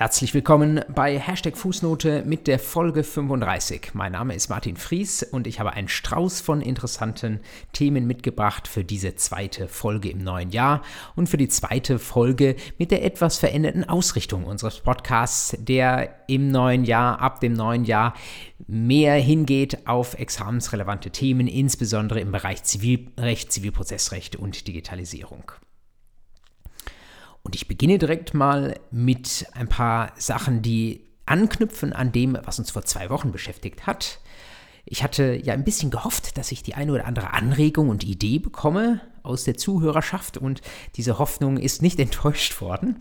Herzlich willkommen bei Hashtag Fußnote mit der Folge 35. Mein Name ist Martin Fries und ich habe einen Strauß von interessanten Themen mitgebracht für diese zweite Folge im neuen Jahr und für die zweite Folge mit der etwas veränderten Ausrichtung unseres Podcasts, der im neuen Jahr, ab dem neuen Jahr mehr hingeht auf examensrelevante Themen, insbesondere im Bereich Zivilrecht, Zivilprozessrecht und Digitalisierung. Und ich beginne direkt mal mit ein paar Sachen, die anknüpfen an dem, was uns vor zwei Wochen beschäftigt hat. Ich hatte ja ein bisschen gehofft, dass ich die eine oder andere Anregung und Idee bekomme aus der Zuhörerschaft und diese Hoffnung ist nicht enttäuscht worden.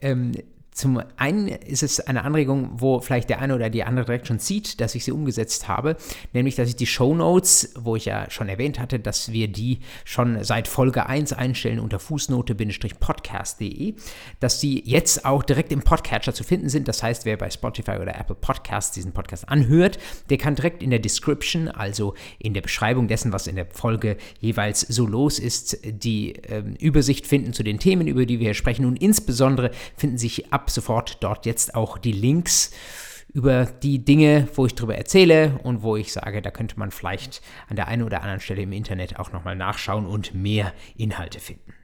Ähm, zum einen ist es eine Anregung, wo vielleicht der eine oder die andere direkt schon sieht, dass ich sie umgesetzt habe, nämlich dass ich die Show Notes, wo ich ja schon erwähnt hatte, dass wir die schon seit Folge 1 einstellen unter fußnote-podcast.de, dass die jetzt auch direkt im Podcatcher zu finden sind. Das heißt, wer bei Spotify oder Apple Podcasts diesen Podcast anhört, der kann direkt in der Description, also in der Beschreibung dessen, was in der Folge jeweils so los ist, die äh, Übersicht finden zu den Themen, über die wir hier sprechen und insbesondere finden sich ab ab sofort dort jetzt auch die Links über die Dinge, wo ich darüber erzähle und wo ich sage, da könnte man vielleicht an der einen oder anderen Stelle im Internet auch nochmal nachschauen und mehr Inhalte finden.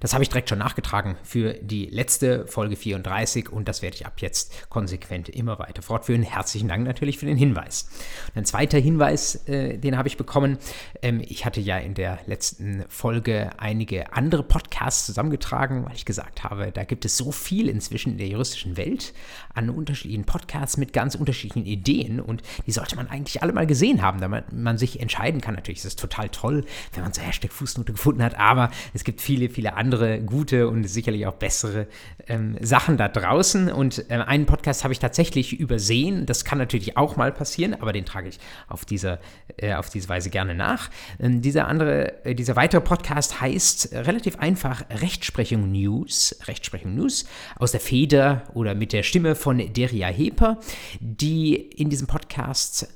Das habe ich direkt schon nachgetragen für die letzte Folge 34 und das werde ich ab jetzt konsequent immer weiter fortführen. Herzlichen Dank natürlich für den Hinweis. Und ein zweiter Hinweis, äh, den habe ich bekommen. Ähm, ich hatte ja in der letzten Folge einige andere Podcasts zusammengetragen, weil ich gesagt habe, da gibt es so viel inzwischen in der juristischen Welt an unterschiedlichen Podcasts mit ganz unterschiedlichen Ideen und die sollte man eigentlich alle mal gesehen haben, damit man sich entscheiden kann. Natürlich ist es total toll, wenn man so Hashtag Fußnote gefunden hat, aber es gibt viele, viele andere andere gute und sicherlich auch bessere ähm, Sachen da draußen. Und äh, einen Podcast habe ich tatsächlich übersehen. Das kann natürlich auch mal passieren, aber den trage ich auf diese, äh, auf diese Weise gerne nach. Ähm, dieser andere, äh, dieser weitere Podcast heißt äh, relativ einfach Rechtsprechung News. Rechtsprechung News aus der Feder oder mit der Stimme von Deria Heper, die in diesem Podcast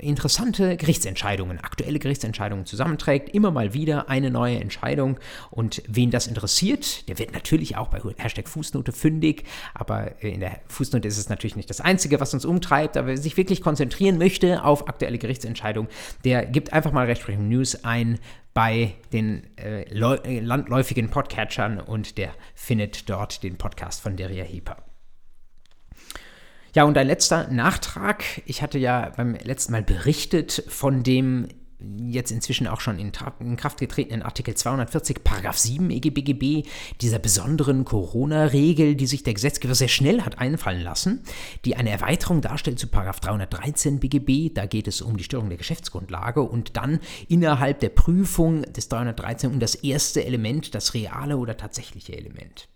interessante Gerichtsentscheidungen, aktuelle Gerichtsentscheidungen zusammenträgt, immer mal wieder eine neue Entscheidung. Und wen das interessiert, der wird natürlich auch bei Hashtag Fußnote fündig, aber in der Fußnote ist es natürlich nicht das Einzige, was uns umtreibt, aber wer sich wirklich konzentrieren möchte auf aktuelle Gerichtsentscheidungen, der gibt einfach mal Rechtsprechung News ein bei den äh, äh landläufigen Podcatchern und der findet dort den Podcast von Deria Heper. Ja, und ein letzter Nachtrag. Ich hatte ja beim letzten Mal berichtet von dem jetzt inzwischen auch schon in, in, Kraft getretenen Artikel 240 Paragraph 7 EGBGB, dieser besonderen Corona-Regel, die sich der Gesetzgeber sehr schnell hat einfallen lassen, die eine Erweiterung darstellt zu Paragraph 313 BGB, da geht es um die Störung der Geschäftsgrundlage und dann innerhalb der Prüfung des 313 um das erste Element, das reale oder tatsächliche Element.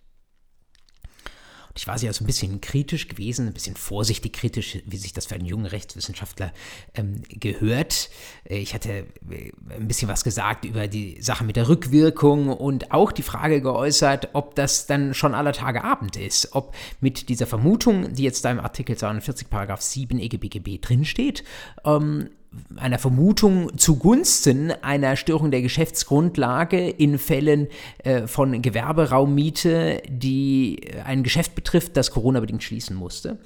Ich war ja so ein bisschen kritisch gewesen, ein bisschen vorsichtig kritisch, wie sich das für einen jungen Rechtswissenschaftler ähm, gehört. Ich hatte äh, ein bisschen was gesagt über die Sache mit der Rückwirkung und auch die Frage geäußert, ob das dann schon aller Tage Abend ist, ob mit dieser Vermutung, die jetzt da im Artikel 42 Paragraph 7 EGBGB drinsteht, ähm, einer Vermutung zugunsten einer Störung der Geschäftsgrundlage in Fällen äh, von Gewerberaummiete, die ein Geschäft betrifft, das Corona-bedingt schließen musste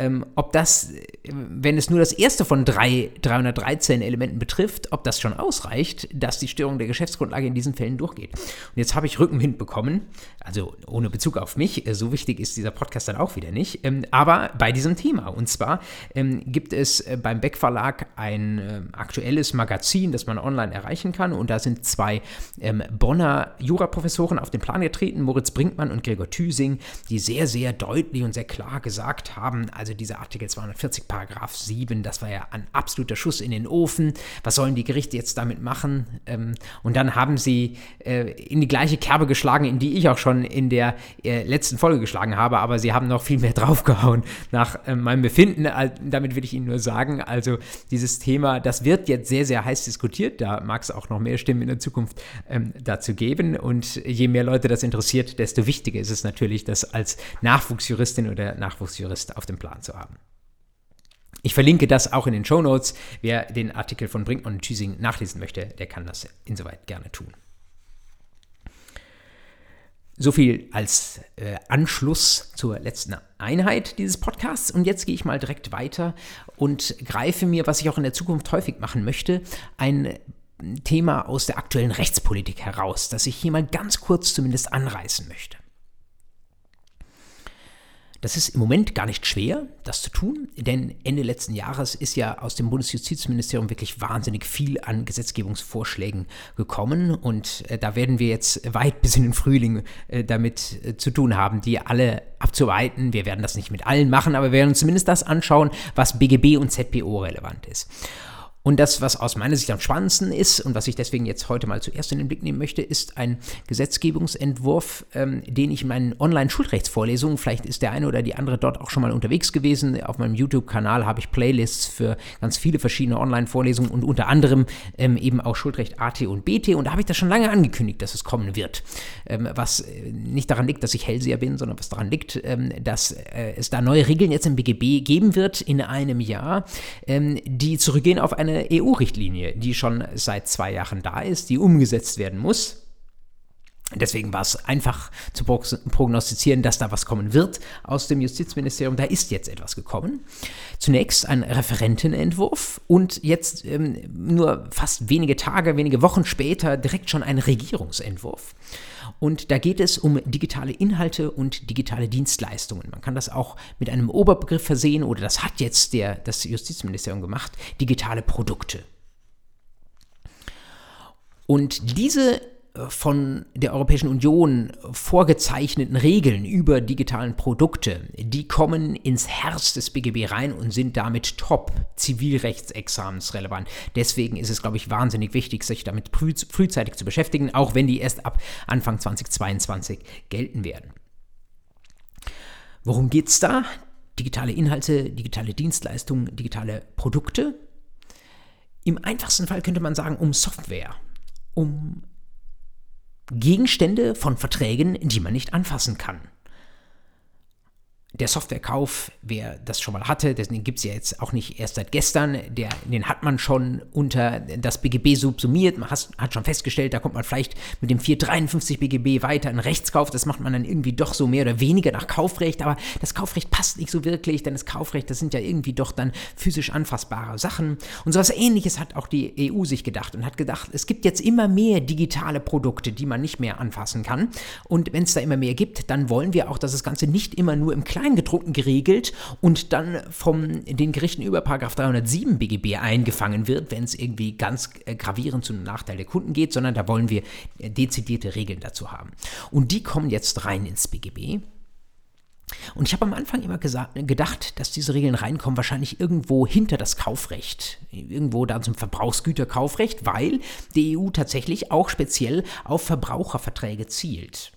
ähm, ob das, wenn es nur das erste von drei 313 Elementen betrifft, ob das schon ausreicht, dass die Störung der Geschäftsgrundlage in diesen Fällen durchgeht. Und jetzt habe ich Rückenwind bekommen, also ohne Bezug auf mich, äh, so wichtig ist dieser Podcast dann auch wieder nicht, ähm, aber bei diesem Thema. Und zwar ähm, gibt es äh, beim Beck Verlag ein äh, aktuelles Magazin, das man online erreichen kann. Und da sind zwei ähm, Bonner Juraprofessoren auf den Plan getreten, Moritz Brinkmann und Gregor Thüsing, die sehr, sehr deutlich und sehr klar gesagt haben, also also dieser Artikel 240 Paragraph 7, das war ja ein absoluter Schuss in den Ofen. Was sollen die Gerichte jetzt damit machen? Ähm, und dann haben sie äh, in die gleiche Kerbe geschlagen, in die ich auch schon in der äh, letzten Folge geschlagen habe, aber sie haben noch viel mehr draufgehauen nach äh, meinem Befinden. damit will ich Ihnen nur sagen, also dieses Thema, das wird jetzt sehr, sehr heiß diskutiert. Da mag es auch noch mehr Stimmen in der Zukunft ähm, dazu geben. Und je mehr Leute das interessiert, desto wichtiger ist es natürlich, das als Nachwuchsjuristin oder Nachwuchsjurist auf dem Plan zu haben. Ich verlinke das auch in den Show Notes. Wer den Artikel von Brinkmann und Thüsing nachlesen möchte, der kann das insoweit gerne tun. So viel als äh, Anschluss zur letzten Einheit dieses Podcasts. Und jetzt gehe ich mal direkt weiter und greife mir, was ich auch in der Zukunft häufig machen möchte, ein Thema aus der aktuellen Rechtspolitik heraus, das ich hier mal ganz kurz zumindest anreißen möchte. Das ist im Moment gar nicht schwer, das zu tun, denn Ende letzten Jahres ist ja aus dem Bundesjustizministerium wirklich wahnsinnig viel an Gesetzgebungsvorschlägen gekommen und äh, da werden wir jetzt weit bis in den Frühling äh, damit äh, zu tun haben, die alle abzuarbeiten. Wir werden das nicht mit allen machen, aber wir werden uns zumindest das anschauen, was BGB und ZPO relevant ist. Und das, was aus meiner Sicht am spannendsten ist und was ich deswegen jetzt heute mal zuerst in den Blick nehmen möchte, ist ein Gesetzgebungsentwurf, ähm, den ich in meinen Online-Schulrechtsvorlesungen, vielleicht ist der eine oder die andere dort auch schon mal unterwegs gewesen. Auf meinem YouTube-Kanal habe ich Playlists für ganz viele verschiedene Online-Vorlesungen und unter anderem ähm, eben auch Schuldrecht AT und BT. Und da habe ich das schon lange angekündigt, dass es kommen wird. Ähm, was äh, nicht daran liegt, dass ich Hellseher bin, sondern was daran liegt, ähm, dass äh, es da neue Regeln jetzt im BGB geben wird in einem Jahr, ähm, die zurückgehen auf eine eine EU-Richtlinie, die schon seit zwei Jahren da ist, die umgesetzt werden muss. Deswegen war es einfach zu prognostizieren, dass da was kommen wird aus dem Justizministerium. Da ist jetzt etwas gekommen. Zunächst ein Referentenentwurf und jetzt ähm, nur fast wenige Tage, wenige Wochen später direkt schon ein Regierungsentwurf. Und da geht es um digitale Inhalte und digitale Dienstleistungen. Man kann das auch mit einem Oberbegriff versehen oder das hat jetzt der, das Justizministerium gemacht, digitale Produkte. Und diese von der Europäischen Union vorgezeichneten Regeln über digitalen Produkte, die kommen ins Herz des BGB rein und sind damit top Zivilrechtsexamens relevant. Deswegen ist es, glaube ich, wahnsinnig wichtig, sich damit früh, frühzeitig zu beschäftigen, auch wenn die erst ab Anfang 2022 gelten werden. Worum geht es da? Digitale Inhalte, digitale Dienstleistungen, digitale Produkte. Im einfachsten Fall könnte man sagen, um Software, um Gegenstände von Verträgen, die man nicht anfassen kann der Softwarekauf, wer das schon mal hatte, den gibt es ja jetzt auch nicht erst seit gestern, der, den hat man schon unter das BGB subsumiert, man hat, hat schon festgestellt, da kommt man vielleicht mit dem 453 BGB weiter in Rechtskauf, das macht man dann irgendwie doch so mehr oder weniger nach Kaufrecht, aber das Kaufrecht passt nicht so wirklich, denn das Kaufrecht, das sind ja irgendwie doch dann physisch anfassbare Sachen. Und sowas ähnliches hat auch die EU sich gedacht und hat gedacht, es gibt jetzt immer mehr digitale Produkte, die man nicht mehr anfassen kann. Und wenn es da immer mehr gibt, dann wollen wir auch, dass das Ganze nicht immer nur im Kleinen Kleingedruckten geregelt und dann von den Gerichten über 307 BGB eingefangen wird, wenn es irgendwie ganz äh, gravierend zum Nachteil der Kunden geht, sondern da wollen wir äh, dezidierte Regeln dazu haben. Und die kommen jetzt rein ins BGB. Und ich habe am Anfang immer gedacht, dass diese Regeln reinkommen, wahrscheinlich irgendwo hinter das Kaufrecht, irgendwo da zum Verbrauchsgüterkaufrecht, weil die EU tatsächlich auch speziell auf Verbraucherverträge zielt.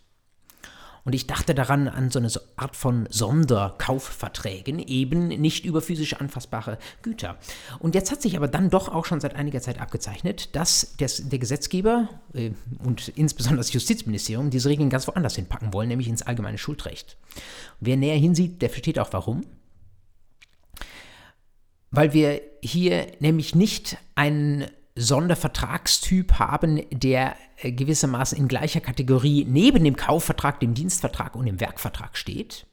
Und ich dachte daran an so eine Art von Sonderkaufverträgen, eben nicht über physisch anfassbare Güter. Und jetzt hat sich aber dann doch auch schon seit einiger Zeit abgezeichnet, dass des, der Gesetzgeber äh, und insbesondere das Justizministerium diese Regeln ganz woanders hinpacken wollen, nämlich ins allgemeine Schuldrecht. wer näher hinsieht, der versteht auch warum. Weil wir hier nämlich nicht einen Sondervertragstyp haben, der äh, gewissermaßen in gleicher Kategorie neben dem Kaufvertrag, dem Dienstvertrag und dem Werkvertrag steht,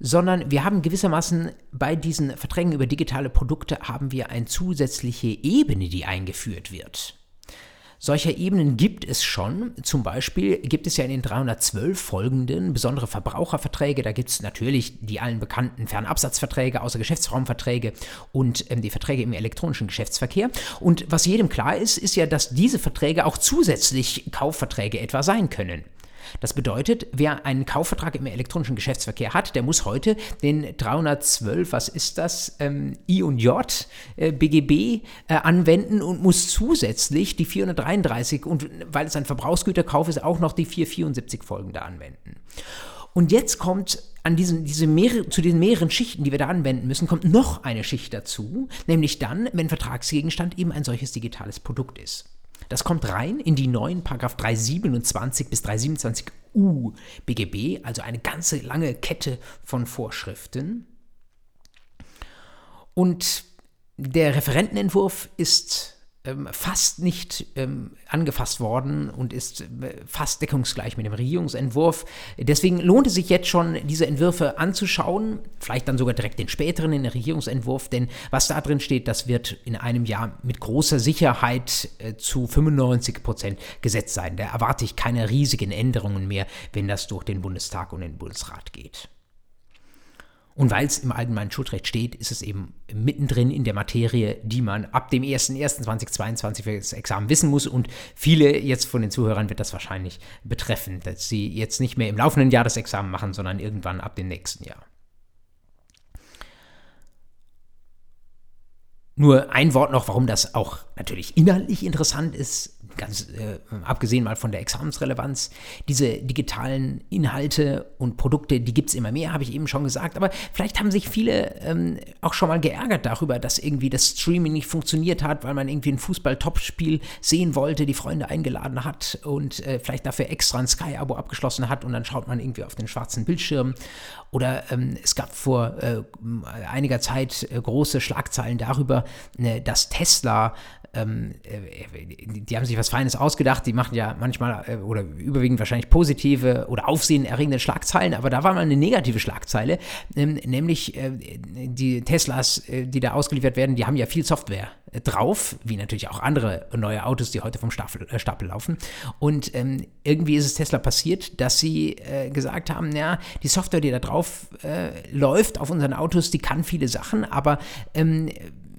sondern wir haben gewissermaßen bei diesen Verträgen über digitale Produkte haben wir eine zusätzliche Ebene, die eingeführt wird. Solcher Ebenen gibt es schon. Zum Beispiel gibt es ja in den 312 folgenden besondere Verbraucherverträge. Da gibt es natürlich die allen bekannten Fernabsatzverträge, außer Geschäftsraumverträge und ähm, die Verträge im elektronischen Geschäftsverkehr. Und was jedem klar ist, ist ja, dass diese Verträge auch zusätzlich Kaufverträge etwa sein können. Das bedeutet, wer einen Kaufvertrag im elektronischen Geschäftsverkehr hat, der muss heute den 312, was ist das, ähm, I und J äh, BGB äh, anwenden und muss zusätzlich die 433 und weil es ein Verbrauchsgüterkauf ist, auch noch die 474 folgende anwenden. Und jetzt kommt an diesen, diese mehrere, zu den mehreren Schichten, die wir da anwenden müssen, kommt noch eine Schicht dazu, nämlich dann, wenn Vertragsgegenstand eben ein solches digitales Produkt ist. Das kommt rein in die neuen Paragraph 327 bis 327 U BGB, also eine ganze lange Kette von Vorschriften. Und der Referentenentwurf ist ähm, fast nicht ähm, angefasst worden und ist äh, fast deckungsgleich mit dem Regierungsentwurf. Deswegen lohnt es sich jetzt schon, diese Entwürfe anzuschauen, vielleicht dann sogar direkt den späteren, den Regierungsentwurf, denn was da drin steht, das wird in einem Jahr mit großer Sicherheit äh, zu 95 Prozent gesetzt sein. Da erwarte ich keine riesigen Änderungen mehr, wenn das durch den Bundestag und den Bundesrat geht. Und weil es im allgemeinen Schuldrecht steht, ist es eben mittendrin in der Materie, die man ab dem 01.01.2022 für das Examen wissen muss. Und viele jetzt von den Zuhörern wird das wahrscheinlich betreffen, dass sie jetzt nicht mehr im laufenden Jahr das Examen machen, sondern irgendwann ab dem nächsten Jahr. Nur ein Wort noch, warum das auch natürlich inhaltlich interessant ist ganz äh, abgesehen mal von der Examensrelevanz, diese digitalen Inhalte und Produkte, die gibt es immer mehr, habe ich eben schon gesagt. Aber vielleicht haben sich viele ähm, auch schon mal geärgert darüber, dass irgendwie das Streaming nicht funktioniert hat, weil man irgendwie ein Fußball-Topspiel sehen wollte, die Freunde eingeladen hat und äh, vielleicht dafür extra ein Sky-Abo abgeschlossen hat und dann schaut man irgendwie auf den schwarzen Bildschirm. Oder ähm, es gab vor äh, einiger Zeit äh, große Schlagzeilen darüber, ne, dass Tesla ähm, äh, die haben sich was Feines ausgedacht, die machen ja manchmal äh, oder überwiegend wahrscheinlich positive oder aufsehenerregende Schlagzeilen, aber da war mal eine negative Schlagzeile, ähm, nämlich äh, die Teslas, äh, die da ausgeliefert werden, die haben ja viel Software äh, drauf, wie natürlich auch andere neue Autos, die heute vom Stapel, äh, Stapel laufen. Und ähm, irgendwie ist es Tesla passiert, dass sie gesagt haben, ja, die Software, die da drauf läuft auf unseren Autos, die kann viele Sachen, aber ähm,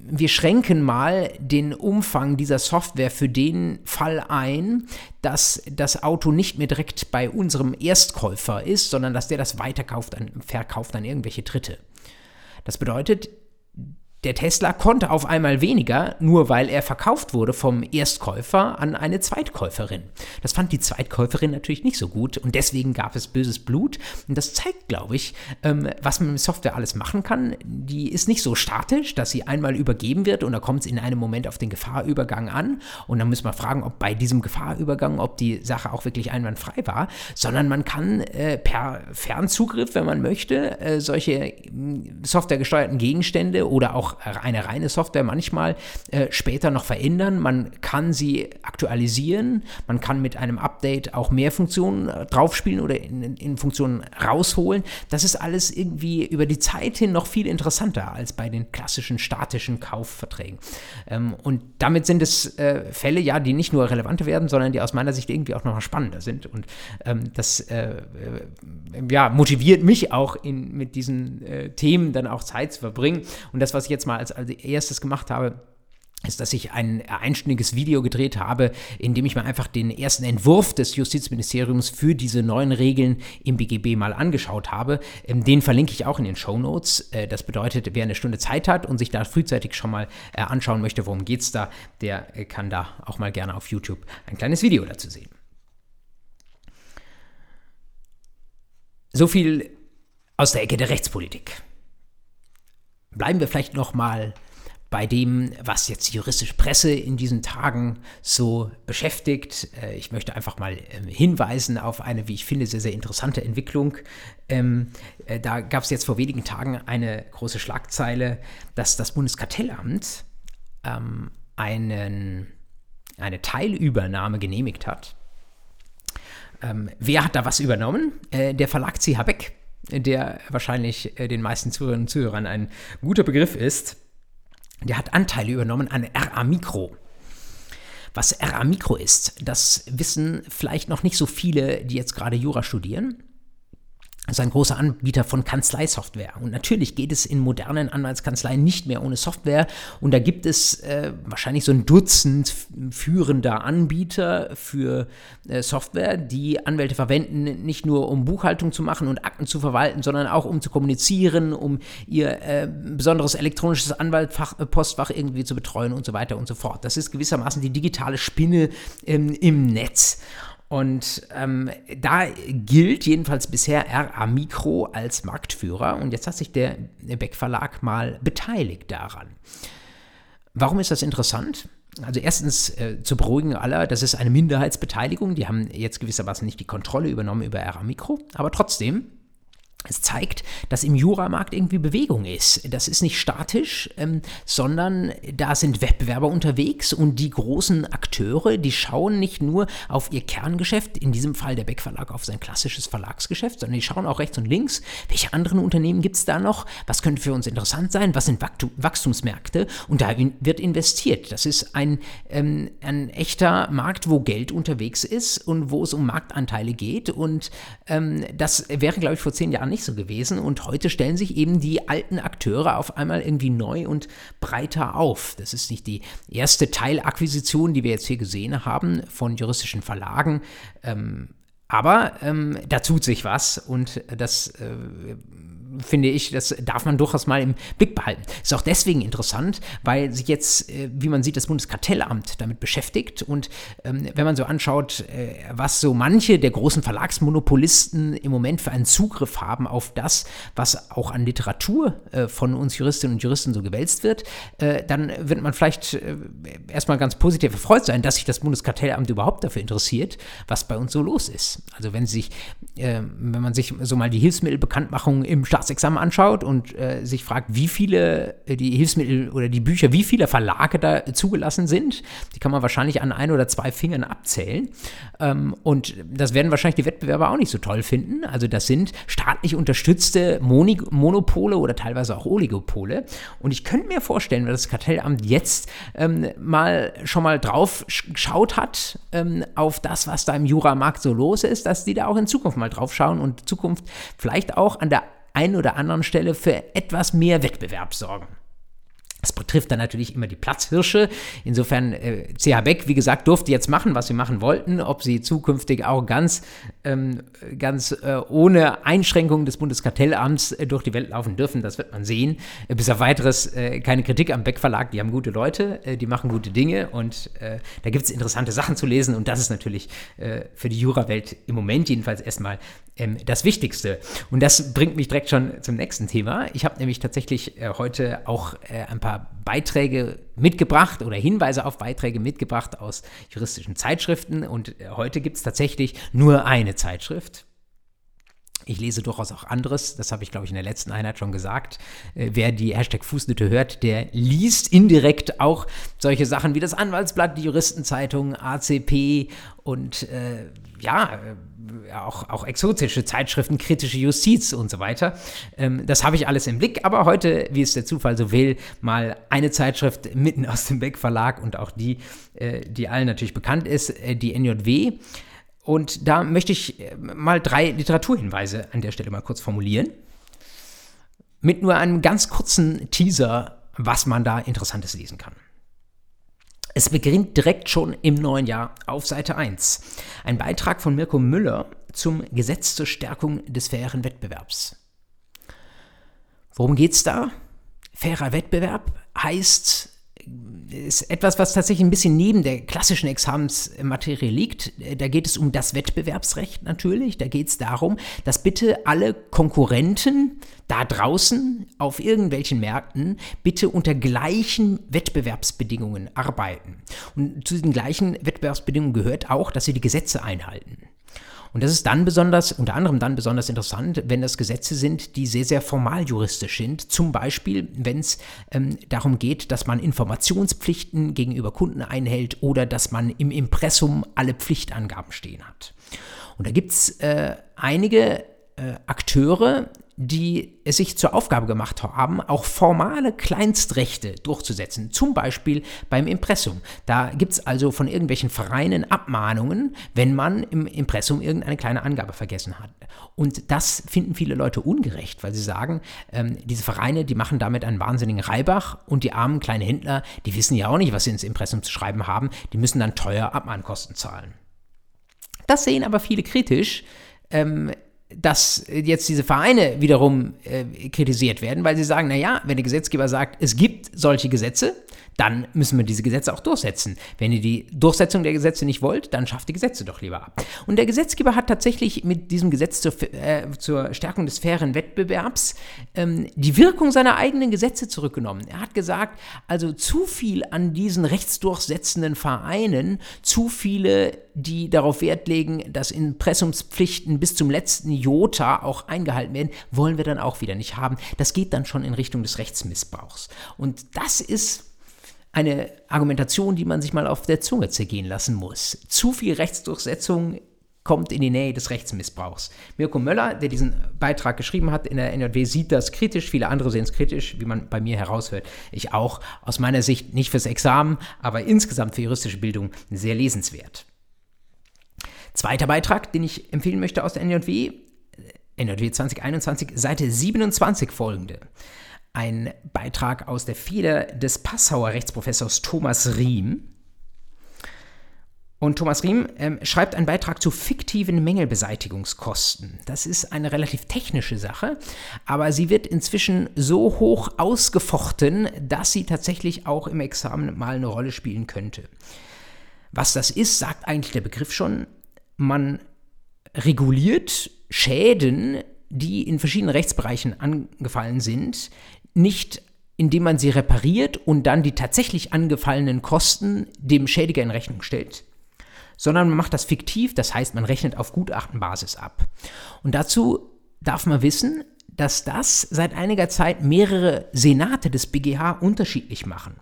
wir schränken mal den Umfang dieser Software für den Fall ein, dass das Auto nicht mehr direkt bei unserem Erstkäufer ist, sondern dass der das weiterkauft, an, verkauft an irgendwelche Dritte. Das bedeutet, der Tesla konnte auf einmal weniger, nur weil er verkauft wurde vom Erstkäufer an eine Zweitkäuferin. Das fand die Zweitkäuferin natürlich nicht so gut und deswegen gab es böses Blut. Und das zeigt, glaube ich, ähm, was man mit Software alles machen kann. Die ist nicht so statisch, dass sie einmal übergeben wird und da kommt es in einem Moment auf den Gefahrübergang an. Und dann muss man fragen, ob bei diesem Gefahrübergang, ob die Sache auch wirklich einwandfrei war, sondern man kann äh, per Fernzugriff, wenn man möchte, äh, solche softwaregesteuerten Gegenstände oder auch eine reine Software manchmal äh, später noch verändern. Man kann sie aktualisieren, man kann mit einem Update auch mehr Funktionen äh, draufspielen oder in, in, Funktionen rausholen. Das ist alles irgendwie über die Zeit hin noch viel interessanter als bei den klassischen statischen Kaufverträgen. Ähm, und damit sind es äh, Fälle, ja, die nicht nur relevante werden, sondern die aus meiner Sicht irgendwie auch noch spannender sind. Und ähm, das äh, äh, ja, motiviert mich auch in, mit diesen äh, Themen dann auch Zeit zu verbringen. Und das, was ich jetzt mal als, als erstes gemacht habe, ist, dass ich ein einstündiges Video gedreht habe, in dem ich mir einfach den ersten Entwurf des Justizministeriums für diese neuen Regeln im BGB mal angeschaut habe. Ähm, den verlinke ich auch in den Show Notes. Äh, das bedeutet, wer eine Stunde Zeit hat und sich da frühzeitig schon mal äh, anschauen möchte, worum geht es da, der äh, kann da auch mal gerne auf YouTube ein kleines Video dazu sehen. So viel aus der Ecke der Rechtspolitik. Bleiben wir vielleicht noch mal bei dem, was jetzt die juristische Presse in diesen Tagen so beschäftigt. Äh, ich möchte einfach mal ähm, hinweisen auf eine, wie ich finde, sehr, sehr interessante Entwicklung. Ähm, äh, da gab es jetzt vor wenigen Tagen eine große Schlagzeile, dass das Bundeskartellamt ähm, einen, eine Teilübernahme genehmigt hat. wer hat da was übernommen? Äh, der Verlag CH Beck der wahrscheinlich äh, den meisten Zuhörerinnen und Zuhörern ein guter Begriff ist, der hat Anteile übernommen an RA Micro. Was RA Micro ist, das wissen vielleicht noch nicht so viele, die jetzt gerade Jura studieren ist ein großer Anbieter von Kanzleisoftware. Und natürlich geht es in modernen Anwaltskanzleien nicht mehr ohne Software. Und da gibt es äh, wahrscheinlich so ein Dutzend führender Anbieter für äh, Software, die Anwälte verwenden, nicht nur um Buchhaltung zu machen und Akten zu verwalten, sondern auch um zu kommunizieren, um ihr äh, besonderes elektronisches Anwaltpostfach äh, irgendwie zu betreuen und so weiter und so fort. Das ist gewissermaßen die digitale Spinne ähm, im Netz. Und ähm, da gilt jedenfalls bisher RA Mikro als Marktführer und jetzt hat sich der Beck Verlag mal beteiligt daran. Warum ist das interessant? Also erstens äh, zu beruhigen aller, das ist eine Minderheitsbeteiligung, die haben jetzt gewissermaßen nicht die Kontrolle übernommen über RA Mikro, aber trotzdem es zeigt, dass im Juramarkt irgendwie Bewegung ist. Das ist nicht statisch, ähm, sondern da sind Wettbewerber unterwegs und die großen Akteure, die schauen nicht nur auf ihr Kerngeschäft, in diesem Fall der Beck Verlag auf sein klassisches Verlagsgeschäft, sondern die schauen auch rechts und links, welche anderen Unternehmen gibt es da noch, was könnte für uns interessant sein, was sind Wachstumsmärkte und da wird investiert. Das ist ein, ähm, ein echter Markt, wo Geld unterwegs ist und wo es um Marktanteile geht und ähm, das wäre, glaube ich, vor zehn Jahren nicht nicht so gewesen und heute stellen sich eben die alten Akteure auf einmal irgendwie neu und breiter auf. Das ist nicht die erste Teilakquisition, die wir jetzt hier gesehen haben von juristischen Verlagen. Ähm, aber ähm, da tut sich was und das äh, finde ich, das darf man durchaus mal im Blick behalten. Ist auch deswegen interessant, weil sich jetzt, äh, wie man sieht, das Bundeskartellamt damit beschäftigt. Und ähm, wenn man so anschaut, äh, was so manche der großen Verlagsmonopolisten im Moment für einen Zugriff haben auf das, was auch an Literatur äh, von uns Juristinnen und Juristen so gewälzt wird, dann wird man vielleicht erstmal ganz positiv erfreut sein, dass sich das Bundeskartellamt überhaupt dafür interessiert, was bei uns so los ist. Also wenn sich, wenn man sich so mal die Hilfsmittelbekanntmachung im Staats Staatsexamen anschaut und äh, sich fragt, wie viele äh, die Hilfsmittel oder die Bücher, wie viele Verlage da zugelassen sind, die kann man wahrscheinlich an ein oder zwei Fingern abzählen. Ähm, und das werden wahrscheinlich die Wettbewerber auch nicht so toll finden. Also das sind staatlich unterstützte Moni Monopole oder teilweise auch Oligopole. Und ich könnte mir vorstellen, wenn das Kartellamt jetzt ähm, mal schon mal drauf geschaut hat ähm, auf das, was da im Juramarkt so los ist, dass die da auch in Zukunft mal drauf schauen und Zukunft vielleicht auch an der einen oder anderen Stelle für etwas mehr Wettbewerb sorgen. Das betrifft dann natürlich immer die Platzhirsche. Insofern, äh, CH Beck, wie gesagt, durfte jetzt machen, was sie machen wollten. Ob sie zukünftig auch ganz, ähm, ganz äh, ohne Einschränkungen des Bundeskartellamts äh, durch die Welt laufen dürfen, das wird man sehen. Äh, bis auf weiteres äh, keine Kritik am Beck Verlag, die haben gute Leute, äh, die machen gute Dinge und da gibt es interessante Sachen zu lesen und das ist natürlich für die Jurawelt im Moment jedenfalls erstmal ähm, das Wichtigste. Und das bringt mich direkt schon zum nächsten Thema. Ich habe nämlich tatsächlich heute auch ein paar Beiträge mitgebracht oder Hinweise auf Beiträge mitgebracht aus juristischen Zeitschriften. Und äh, heute gibt es tatsächlich nur eine Zeitschrift. Ich lese durchaus auch anderes, das habe ich, glaube ich, in der letzten Einheit schon gesagt. Äh, wer die Hashtag Fußnote hört, der liest indirekt auch solche Sachen wie das Anwaltsblatt, die Juristenzeitung, ACP und äh, ja, äh, auch, auch exotische Zeitschriften, kritische Justiz und so weiter. Ähm, das habe ich alles im Blick, aber heute, wie es der Zufall so will, mal eine Zeitschrift mitten aus dem Beck Verlag und auch die, äh, die allen natürlich bekannt ist, äh, die NJW. Und da möchte ich äh, mal drei Literaturhinweise an der Stelle mal kurz formulieren. Mit nur einem ganz kurzen Teaser, was man da Interessantes lesen kann. Es beginnt direkt schon im neuen Jahr auf Seite 1. Ein Beitrag von Mirko Müller zum Gesetz zur Stärkung des fairen Wettbewerbs. Worum geht es da? Fairer Wettbewerb heißt ist etwas, was tatsächlich ein bisschen neben der klassischen Examensmaterie liegt. Da geht es um das Wettbewerbsrecht natürlich. Da geht es darum, dass bitte alle Konkurrenten da draußen auf irgendwelchen Märkten bitte unter gleichen Wettbewerbsbedingungen arbeiten. Und zu diesen gleichen Wettbewerbsbedingungen gehört auch, dass sie die Gesetze einhalten. Und das ist dann besonders, unter anderem dann besonders interessant, wenn das Gesetze sind, die sehr, sehr formal juristisch sind. Zum Beispiel, wenn es ähm, darum geht, dass man Informationspflichten gegenüber Kunden einhält oder dass man im Impressum alle Pflichtangaben stehen hat. Und da gibt es äh, einige äh, Akteure, die es sich zur Aufgabe gemacht haben, auch formale Kleinstrechte durchzusetzen, zum Beispiel beim Impressum. Da gibt es also von irgendwelchen Vereinen Abmahnungen, wenn man im Impressum irgendeine kleine Angabe vergessen hat. Und das finden viele Leute ungerecht, weil sie sagen, ähm, diese Vereine, die machen damit einen wahnsinnigen Reibach und die armen kleinen Händler, die wissen ja auch nicht, was sie ins Impressum zu schreiben haben, die müssen dann teuer Abmahnkosten zahlen. Das sehen aber viele kritisch. Ähm, dass jetzt diese Vereine wiederum äh, kritisiert werden, weil sie sagen, naja, wenn der Gesetzgeber sagt, es gibt solche Gesetze, dann müssen wir diese Gesetze auch durchsetzen. Wenn ihr die Durchsetzung der Gesetze nicht wollt, dann schafft die Gesetze doch lieber ab. Und der Gesetzgeber hat tatsächlich mit diesem Gesetz zur, äh, zur Stärkung des fairen Wettbewerbs ähm, die Wirkung seiner eigenen Gesetze zurückgenommen. Er hat gesagt, also zu viel an diesen rechtsdurchsetzenden Vereinen, zu viele, die darauf Wert legen, dass Impressumspflichten bis zum letzten Jota auch eingehalten werden, wollen wir dann auch wieder nicht haben. Das geht dann schon in Richtung des Rechtsmissbrauchs. Und das ist eine Argumentation, die man sich mal auf der Zunge zergehen lassen muss. Zu viel Rechtsdurchsetzung kommt in die Nähe des Rechtsmissbrauchs. Mirko Möller, der diesen Beitrag geschrieben hat in der NJW, sieht das kritisch, viele andere sehen es kritisch, wie man bei mir heraushört. Ich auch. Aus meiner Sicht nicht fürs Examen, aber insgesamt für juristische Bildung sehr lesenswert. Zweiter Beitrag, den ich empfehlen möchte aus der NJW, NJW 2021, Seite 27 folgende ein Beitrag aus der Feder des Passauer Rechtsprofessors Thomas Riem. Und Thomas Riem ähm, schreibt einen Beitrag zu fiktiven Mängelbeseitigungskosten. Das ist eine relativ technische Sache, aber sie wird inzwischen so hoch ausgefochten, dass sie tatsächlich auch im Examen mal eine Rolle spielen könnte. Was das ist, sagt eigentlich der Begriff schon. Man reguliert Schäden, die in verschiedenen Rechtsbereichen angefallen sind, nicht indem man sie repariert und dann die tatsächlich angefallenen Kosten dem Schädiger in Rechnung stellt, sondern man macht das fiktiv, das heißt, man rechnet auf Gutachtenbasis ab. Und dazu darf man wissen, dass das seit einiger Zeit mehrere Senate des BGH unterschiedlich machen.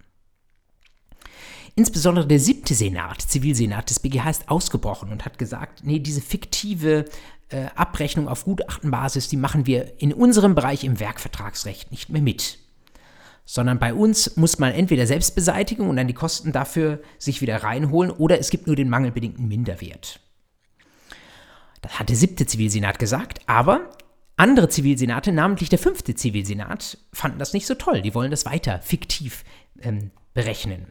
Insbesondere der siebte Senat, Zivilsenat des BGH, ist ausgebrochen und hat gesagt, nee, diese fiktive äh, Abrechnung auf Gutachtenbasis, die machen wir in unserem Bereich im Werkvertragsrecht nicht mehr mit. Sondern bei uns muss man entweder Selbstbeseitigung und dann die Kosten dafür sich wieder reinholen oder es gibt nur den mangelbedingten Minderwert. Das hat der siebte Zivilsenat gesagt, aber andere Zivilsenate, namentlich der fünfte Zivilsenat, fanden das nicht so toll. Die wollen das weiter fiktiv ähm, berechnen.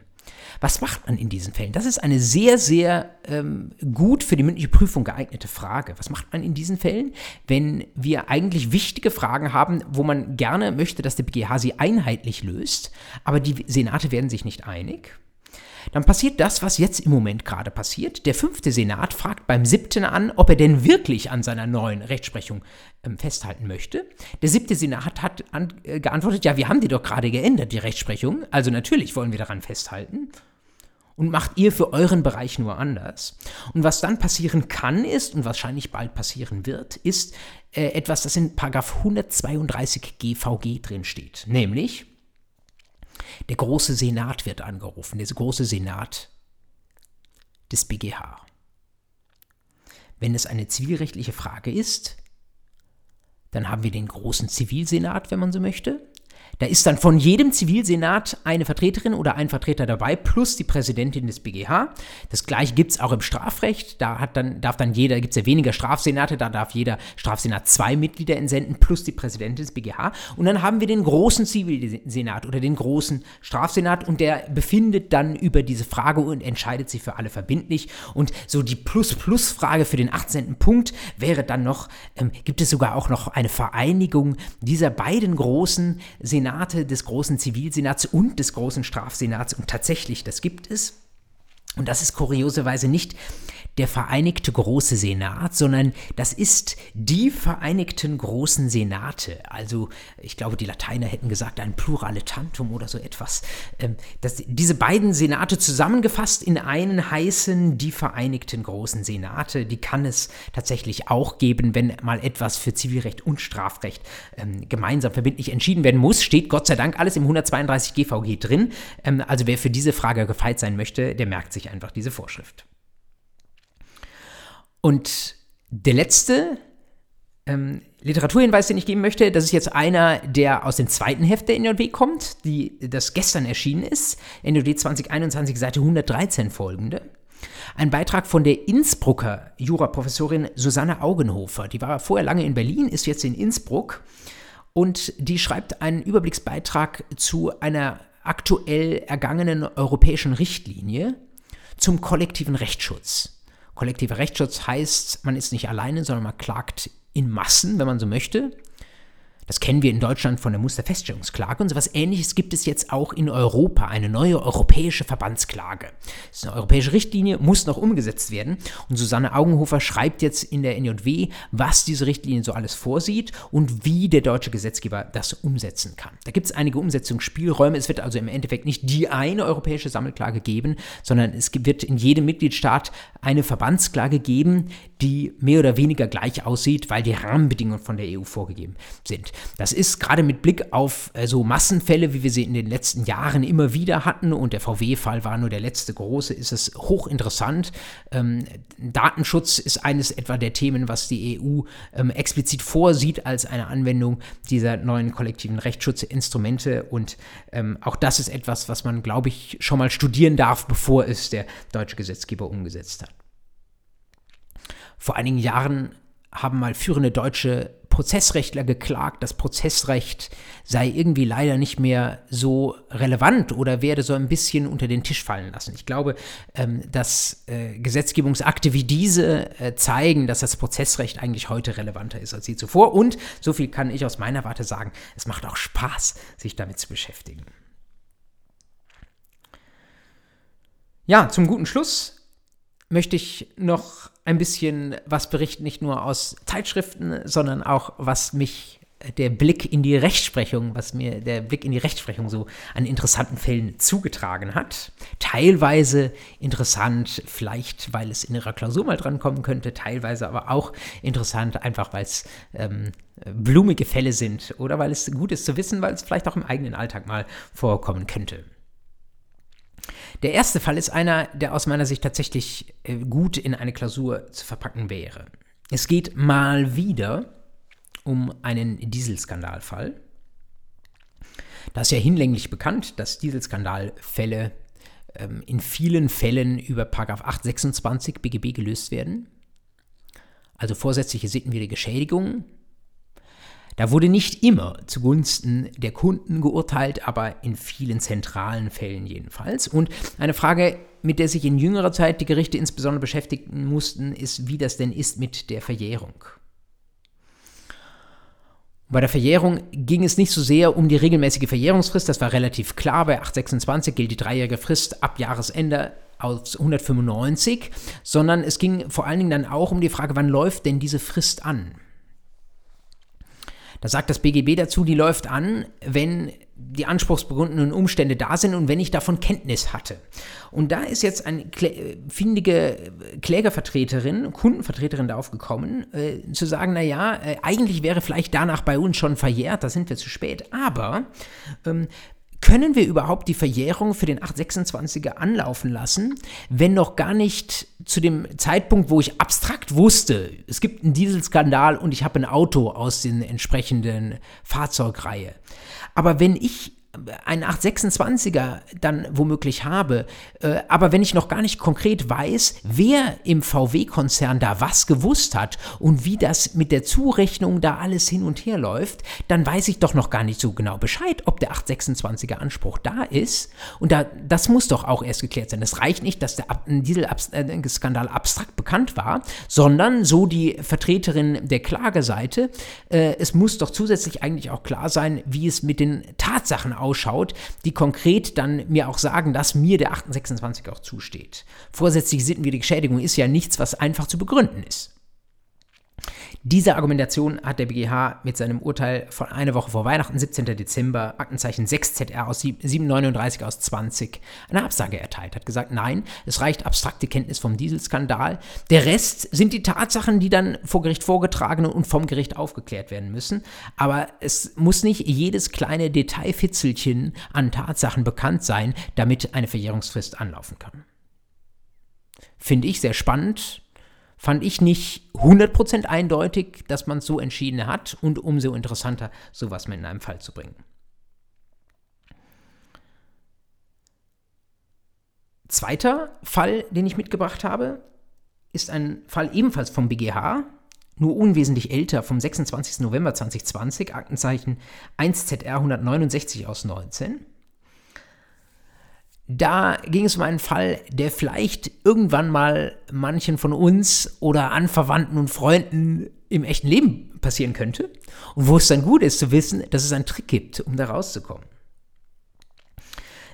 Was macht man in diesen Fällen? Das ist eine sehr, sehr ähm, gut für die mündliche Prüfung geeignete Frage. Was macht man in diesen Fällen, wenn wir eigentlich wichtige Fragen haben, wo man gerne möchte, dass der BGH sie einheitlich löst, aber die Senate werden sich nicht einig? Dann passiert das, was jetzt im Moment gerade passiert. Der fünfte Senat fragt beim siebten an, ob er denn wirklich an seiner neuen Rechtsprechung ähm, festhalten möchte. Der siebte Senat hat an, äh, geantwortet, ja, wir haben die doch gerade geändert, die Rechtsprechung. Also natürlich wollen wir daran festhalten. Und macht ihr für euren Bereich nur anders. Und was dann passieren kann, ist, und wahrscheinlich bald passieren wird, ist äh, etwas, das in Paragraph 132 GVG drin steht. Nämlich, der große Senat wird angerufen, der große Senat des BGH. Wenn es eine zivilrechtliche Frage ist, dann haben wir den großen Zivilsenat, wenn man so möchte. Da ist dann von jedem Zivilsenat eine Vertreterin oder ein Vertreter dabei, plus die Präsidentin des BGH. Das gleiche gibt es auch im Strafrecht. Da hat dann, darf dann jeder, gibt es ja weniger Strafsenate, da darf jeder Strafsenat zwei Mitglieder entsenden, plus die Präsidentin des BGH. Und dann haben wir den großen Zivilsenat oder den großen Strafsenat und der befindet dann über diese Frage und entscheidet sich für alle verbindlich. Und so die Plus-Plus-Frage für den 18. Punkt wäre dann noch, ähm, gibt es sogar auch noch eine Vereinigung dieser beiden großen Senate Senate, des großen Zivilsenats und des großen Strafsenats. Und tatsächlich, das gibt es. Und das ist kurioserweise nicht der Vereinigte Große Senat, sondern das ist die Vereinigten Großen Senate. Also ich glaube, die Lateiner hätten gesagt ein Plurale Tantum oder so etwas. Ähm, das, diese beiden Senate zusammengefasst in einen heißen die Vereinigten Großen Senate. Die kann es tatsächlich auch geben, wenn mal etwas für Zivilrecht und Strafrecht ähm, gemeinsam verbindlich entschieden werden muss. Steht Gott sei Dank alles im 132 GVG drin. Ähm, also wer für diese Frage gefeit sein möchte, der merkt sich einfach diese Vorschrift. Und der letzte ähm, Literaturhinweis, den ich geben möchte, das ist jetzt einer, der aus dem zweiten Heft der NJW kommt, die, das gestern erschienen ist, NJW 2021, Seite 113 folgende. Ein Beitrag von der Innsbrucker Juraprofessorin Susanne Augenhofer. Die war vorher lange in Berlin, ist jetzt in Innsbruck und die schreibt einen Überblicksbeitrag zu einer aktuell ergangenen europäischen Richtlinie zum kollektiven Rechtsschutz. Kollektiver Rechtsschutz heißt, man ist nicht alleine, sondern man klagt in Massen, wenn man so möchte. Das kennen wir in Deutschland von der Musterfeststellungsklage und so etwas ähnliches gibt es jetzt auch in Europa, eine neue europäische Verbandsklage. Das ist eine europäische Richtlinie, muss noch umgesetzt werden und Susanne Augenhofer schreibt jetzt in der NJW, was diese Richtlinie so alles vorsieht und wie der deutsche Gesetzgeber das umsetzen kann. Da gibt es einige Umsetzungsspielräume, es wird also im Endeffekt nicht die eine europäische Sammelklage geben, sondern es wird in jedem Mitgliedstaat eine Verbandsklage geben, die mehr oder weniger gleich aussieht, weil die Rahmenbedingungen von der EU vorgegeben sind. Das ist gerade mit Blick auf äh, so Massenfälle, wie wir sie in den letzten Jahren immer wieder hatten, und der VW-Fall war nur der letzte große, ist es hochinteressant. Ähm, Datenschutz ist eines etwa der Themen, was die EU ähm, explizit vorsieht als eine Anwendung dieser neuen kollektiven Rechtsschutzinstrumente. Und ähm, auch das ist etwas, was man, glaube ich, schon mal studieren darf, bevor es der deutsche Gesetzgeber umgesetzt hat. Vor einigen Jahren haben mal führende deutsche Prozessrechtler geklagt, das Prozessrecht sei irgendwie leider nicht mehr so relevant oder werde so ein bisschen unter den Tisch fallen lassen. Ich glaube, ähm, dass äh, Gesetzgebungsakte wie diese äh, zeigen, dass das Prozessrecht eigentlich heute relevanter ist als je zuvor. Und so viel kann ich aus meiner Warte sagen, es macht auch Spaß, sich damit zu beschäftigen. Ja, zum guten Schluss möchte ich noch ein bisschen was berichten, nicht nur aus Zeitschriften, sondern auch, was mich der Blick in die Rechtsprechung, was mir der Blick in die Rechtsprechung so an interessanten Fällen zugetragen hat. Teilweise interessant, vielleicht weil es in ihrer Klausur mal drankommen könnte, teilweise aber auch interessant, einfach weil es ähm, blumige Fälle sind oder weil es gut ist zu wissen, weil es vielleicht auch im eigenen Alltag mal vorkommen könnte. Der erste Fall ist einer, der aus meiner Sicht tatsächlich äh, gut in eine Klausur zu verpacken wäre. Es geht mal wieder um einen Dieselskandalfall. Das ist ja hinlänglich bekannt, dass Dieselskandalfälle ähm, in vielen Fällen über 826 BGB gelöst werden. Also vorsätzliche sittenwidrige Schädigungen da wurde nicht immer zugunsten der Kunden geurteilt, aber in vielen zentralen Fällen jedenfalls. Und eine Frage, mit der sich in jüngerer Zeit die Gerichte insbesondere beschäftigen mussten, ist, wie das denn ist mit der Verjährung. Bei der Verjährung ging es nicht so sehr um die regelmäßige Verjährungsfrist, das war relativ klar. Bei 826 gilt die dreijährige Frist ab Jahresende aus 195, sondern es ging vor allen Dingen dann auch um die Frage, wann läuft denn diese Frist an? Da sagt das BGB dazu, die läuft an, wenn die anspruchsbegründenden Umstände da sind und wenn ich davon Kenntnis hatte. Und da ist jetzt eine findige Klägervertreterin, Kundenvertreterin darauf gekommen, äh, zu sagen, naja, äh, eigentlich wäre vielleicht danach bei uns schon verjährt, da sind wir zu spät, aber ähm, können wir überhaupt die Verjährung für den 826er anlaufen lassen, wenn noch gar nicht zu dem Zeitpunkt, wo ich abstrakt wusste, es gibt einen Dieselskandal und ich habe ein Auto aus den entsprechenden Fahrzeugreihe. Aber wenn ich einen 826er dann womöglich habe, äh, aber wenn ich noch gar nicht konkret weiß, wer im VW-Konzern da was gewusst hat und wie das mit der Zurechnung da alles hin und her läuft, dann weiß ich doch noch gar nicht so genau Bescheid, ob der 826er Anspruch da ist. Und da, das muss doch auch erst geklärt sein. Es reicht nicht, dass der Dieselskandal abstrakt bekannt war, sondern so die Vertreterin der Klageseite, äh, es muss doch zusätzlich eigentlich auch klar sein, wie es mit den Tatsachen aussieht ausschaut, die konkret dann mir auch sagen, dass mir der 826 auch zusteht. Vorsätzliche sittenwidrige Schädigung ist ja nichts, was einfach zu begründen ist. Diese Argumentation hat der BGH mit seinem Urteil von einer Woche vor Weihnachten, 17. Dezember, Aktenzeichen 6 ZR aus 739 aus 20, eine Absage erteilt. Hat gesagt, nein, es reicht abstrakte Kenntnis vom Dieselskandal. Der Rest sind die Tatsachen, die dann vor Gericht vorgetragen und vom Gericht aufgeklärt werden müssen. Aber es muss nicht jedes kleine Detailfitzelchen an Tatsachen bekannt sein, damit eine Verjährungsfrist anlaufen kann. Finde ich sehr spannend fand ich nicht 100% eindeutig, dass man es so entschieden hat und umso interessanter, sowas mit in einem Fall zu bringen. Zweiter Fall, den ich mitgebracht habe, ist ein Fall ebenfalls vom BGH, nur unwesentlich älter, vom 26. November 2020, Aktenzeichen 1ZR 169 aus 19. Da ging es um einen Fall, der vielleicht irgendwann mal manchen von uns oder Anverwandten und Freunden im echten Leben passieren könnte und wo es dann gut ist zu wissen, dass es einen Trick gibt, um da rauszukommen.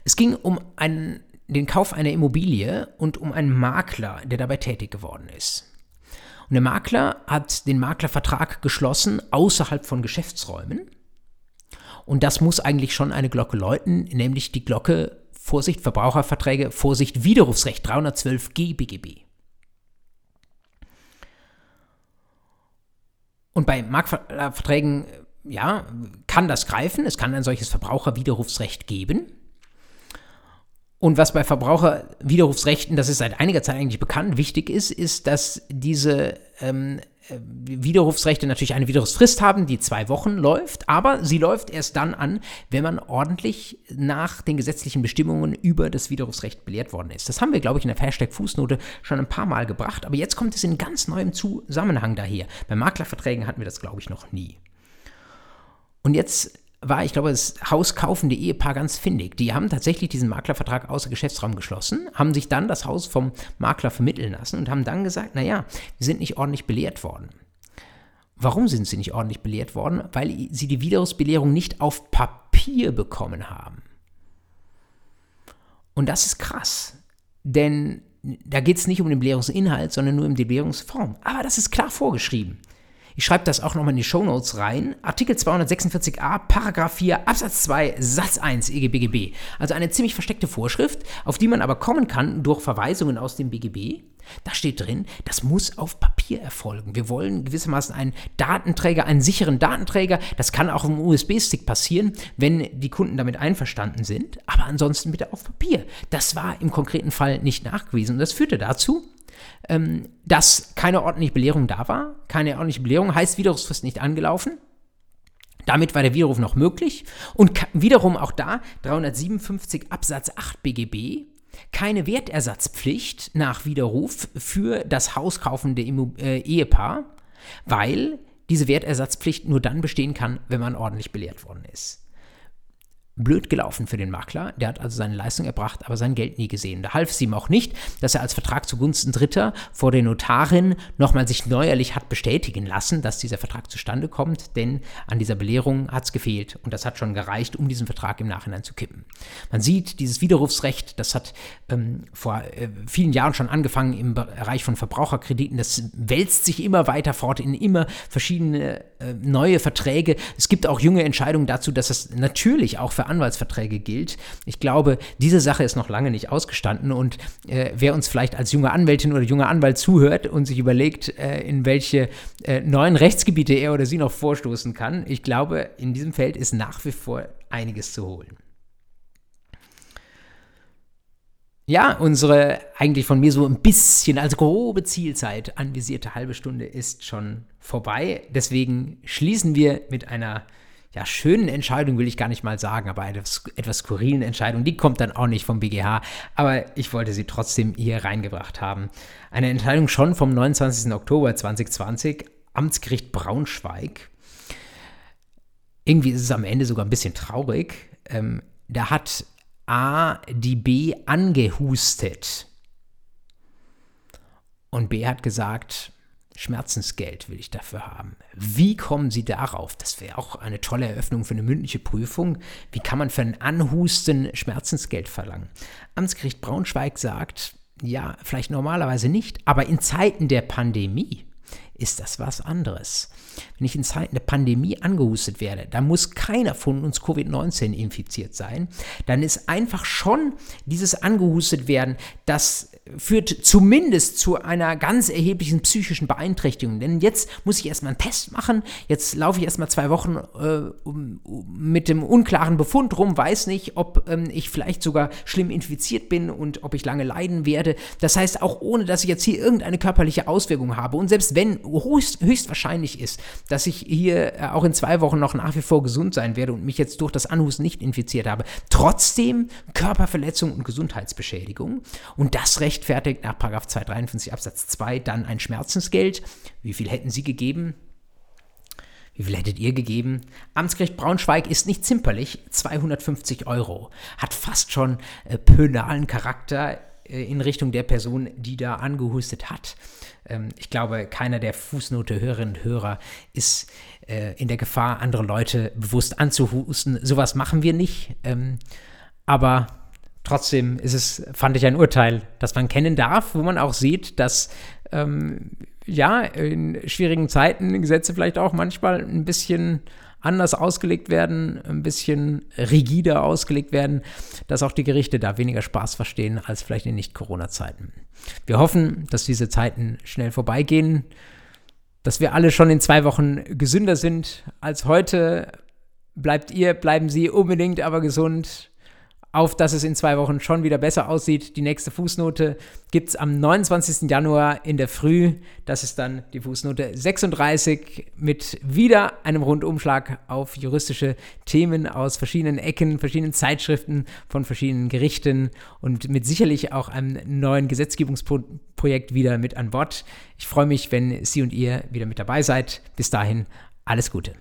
Es ging um einen, den Kauf einer Immobilie und um einen Makler, der dabei tätig geworden ist. Und der Makler hat den Maklervertrag geschlossen außerhalb von Geschäftsräumen. Und das muss eigentlich schon eine Glocke läuten, nämlich die Glocke Vorsicht Verbraucherverträge, Vorsicht Widerrufsrecht 312g BGB. Und bei Marktverträgen, ja, kann das greifen. Es kann ein solches Verbraucherwiderrufsrecht geben. Und was bei Verbraucherwiderrufsrechten, das ist seit einiger Zeit eigentlich bekannt, wichtig ist, ist, dass diese ähm, äh, Widerrufsrechte natürlich eine Widerrufsfrist haben, die zwei Wochen läuft, aber sie läuft erst dann an, wenn man ordentlich nach den gesetzlichen Bestimmungen über das Widerrufsrecht belehrt worden ist. Das haben wir, glaube ich, in der Hashtag Fußnote schon ein paar Mal gebracht, aber jetzt kommt es in ganz neuem Zusammenhang daher. Bei Maklerverträgen hatten wir das, glaube ich, noch nie. Und jetzt war, ich glaube, das hauskaufende Ehepaar ganz findig. Die haben tatsächlich diesen Maklervertrag außer Geschäftsraum geschlossen, haben sich dann das Haus vom Makler vermitteln lassen und haben dann gesagt, naja, wir sind nicht ordentlich belehrt worden. Warum sind sie nicht ordentlich belehrt worden? Weil sie die Widerrufsbelehrung nicht auf Papier bekommen haben. Und das ist krass, denn da geht es nicht um den Belehrungsinhalt, sondern nur um die Belehrungsform. Aber das ist klar vorgeschrieben. Ich schreibe das auch nochmal in die Shownotes rein. Artikel 246a, Paragraph 4, Absatz 2, Satz 1 EGBGB. Also eine ziemlich versteckte Vorschrift, auf die man aber kommen kann durch Verweisungen aus dem BGB. Da steht drin, das muss auf Papier erfolgen. Wir wollen gewissermaßen einen Datenträger, einen sicheren Datenträger. Das kann auch im USB-Stick passieren, wenn die Kunden damit einverstanden sind. Aber ansonsten bitte auf Papier. Das war im konkreten Fall nicht nachgewiesen. Und das führte dazu, ähm, dass keine ordentliche Belehrung da war. Keine ordentliche Belehrung heißt Widerrufsfrist nicht angelaufen. Damit war der Widerruf noch möglich. Und wiederum auch da 357 Absatz 8 BGB keine Wertersatzpflicht nach Widerruf für das hauskaufende äh, Ehepaar, weil diese Wertersatzpflicht nur dann bestehen kann, wenn man ordentlich belehrt worden ist blöd gelaufen für den Makler. Der hat also seine Leistung erbracht, aber sein Geld nie gesehen. Da half es ihm auch nicht, dass er als Vertrag zugunsten Dritter vor der Notarin nochmal sich neuerlich hat bestätigen lassen, dass dieser Vertrag zustande kommt, denn an dieser Belehrung hat es gefehlt und das hat schon gereicht, um diesen Vertrag im Nachhinein zu kippen. Man sieht, dieses Widerrufsrecht, das hat ähm, vor äh, vielen Jahren schon angefangen im Bereich von Verbraucherkrediten, das wälzt sich immer weiter fort in immer verschiedene äh, neue Verträge. Es gibt auch junge Entscheidungen dazu, dass es natürlich auch für Anwaltsverträge gilt. Ich glaube, diese Sache ist noch lange nicht ausgestanden und äh, wer uns vielleicht als junge Anwältin oder junger Anwalt zuhört und sich überlegt, äh, in welche äh, neuen Rechtsgebiete er oder sie noch vorstoßen kann, ich glaube, in diesem Feld ist nach wie vor einiges zu holen. Ja, unsere eigentlich von mir so ein bisschen als grobe Zielzeit anvisierte halbe Stunde ist schon vorbei. Deswegen schließen wir mit einer ja, schönen Entscheidung will ich gar nicht mal sagen, aber eine etwas skurrilen Entscheidung, die kommt dann auch nicht vom BGH, aber ich wollte sie trotzdem hier reingebracht haben. Eine Entscheidung schon vom 29. Oktober 2020, Amtsgericht Braunschweig. Irgendwie ist es am Ende sogar ein bisschen traurig. Ähm, da hat A die B angehustet. Und B hat gesagt, Schmerzensgeld will ich dafür haben. Wie kommen Sie darauf? Das wäre auch eine tolle Eröffnung für eine mündliche Prüfung. Wie kann man für ein Anhusten Schmerzensgeld verlangen? Amtsgericht Braunschweig sagt, ja, vielleicht normalerweise nicht, aber in Zeiten der Pandemie ist das was anderes. Wenn ich in Zeiten der Pandemie angehustet werde, dann muss keiner von uns Covid-19 infiziert sein. Dann ist einfach schon dieses angehustet werden, das führt zumindest zu einer ganz erheblichen psychischen Beeinträchtigung. Denn jetzt muss ich erstmal einen Test machen, jetzt laufe ich erstmal zwei Wochen äh, um, um, mit dem unklaren Befund rum, weiß nicht, ob ähm, ich vielleicht sogar schlimm infiziert bin und ob ich lange leiden werde. Das heißt, auch ohne dass ich jetzt hier irgendeine körperliche Auswirkung habe und selbst wenn höchst, höchstwahrscheinlich ist, dass ich hier äh, auch in zwei Wochen noch nach wie vor gesund sein werde und mich jetzt durch das Anhusten nicht infiziert habe, trotzdem Körperverletzung und Gesundheitsbeschädigung und das Recht rechtfertigt nach 253 Absatz 2 dann ein Schmerzensgeld. Wie viel hätten Sie gegeben? Wie viel hättet ihr gegeben? Amtsgericht Braunschweig ist nicht zimperlich, 250 Euro. Hat fast schon äh, pönalen Charakter. äh, in Richtung der Person, die da angehustet hat. Ähm, ich glaube, keiner der Fußnote-Hörerinnen und Hörer ist äh, in der Gefahr, andere Leute bewusst anzuhusten. Sowas machen wir nicht. Ähm, aber trotzdem ist es, fand ich, ein Urteil, das man kennen darf, wo man auch sieht, dass ähm, ja, in schwierigen Zeiten Gesetze vielleicht auch manchmal ein bisschen anders ausgelegt werden, ein bisschen rigider ausgelegt werden, dass auch die Gerichte da weniger Spaß verstehen als vielleicht in Nicht-Corona-Zeiten. Wir hoffen, dass diese Zeiten schnell vorbeigehen, dass wir alle schon in zwei Wochen gesünder sind als heute. Bleibt ihr, bleiben Sie unbedingt aber gesund auf dass es in zwei Wochen schon wieder besser aussieht. Die nächste Fußnote gibt es am 29. Januar in der Früh. Das ist dann die Fußnote 36 mit wieder einem Rundumschlag auf juristische Themen aus verschiedenen Ecken, verschiedenen Zeitschriften, von verschiedenen Gerichten und mit sicherlich auch einem neuen Gesetzgebungsprojekt wieder mit an Bord. Ich freue mich, wenn Sie und ihr wieder mit dabei seid. Bis dahin, alles Gute.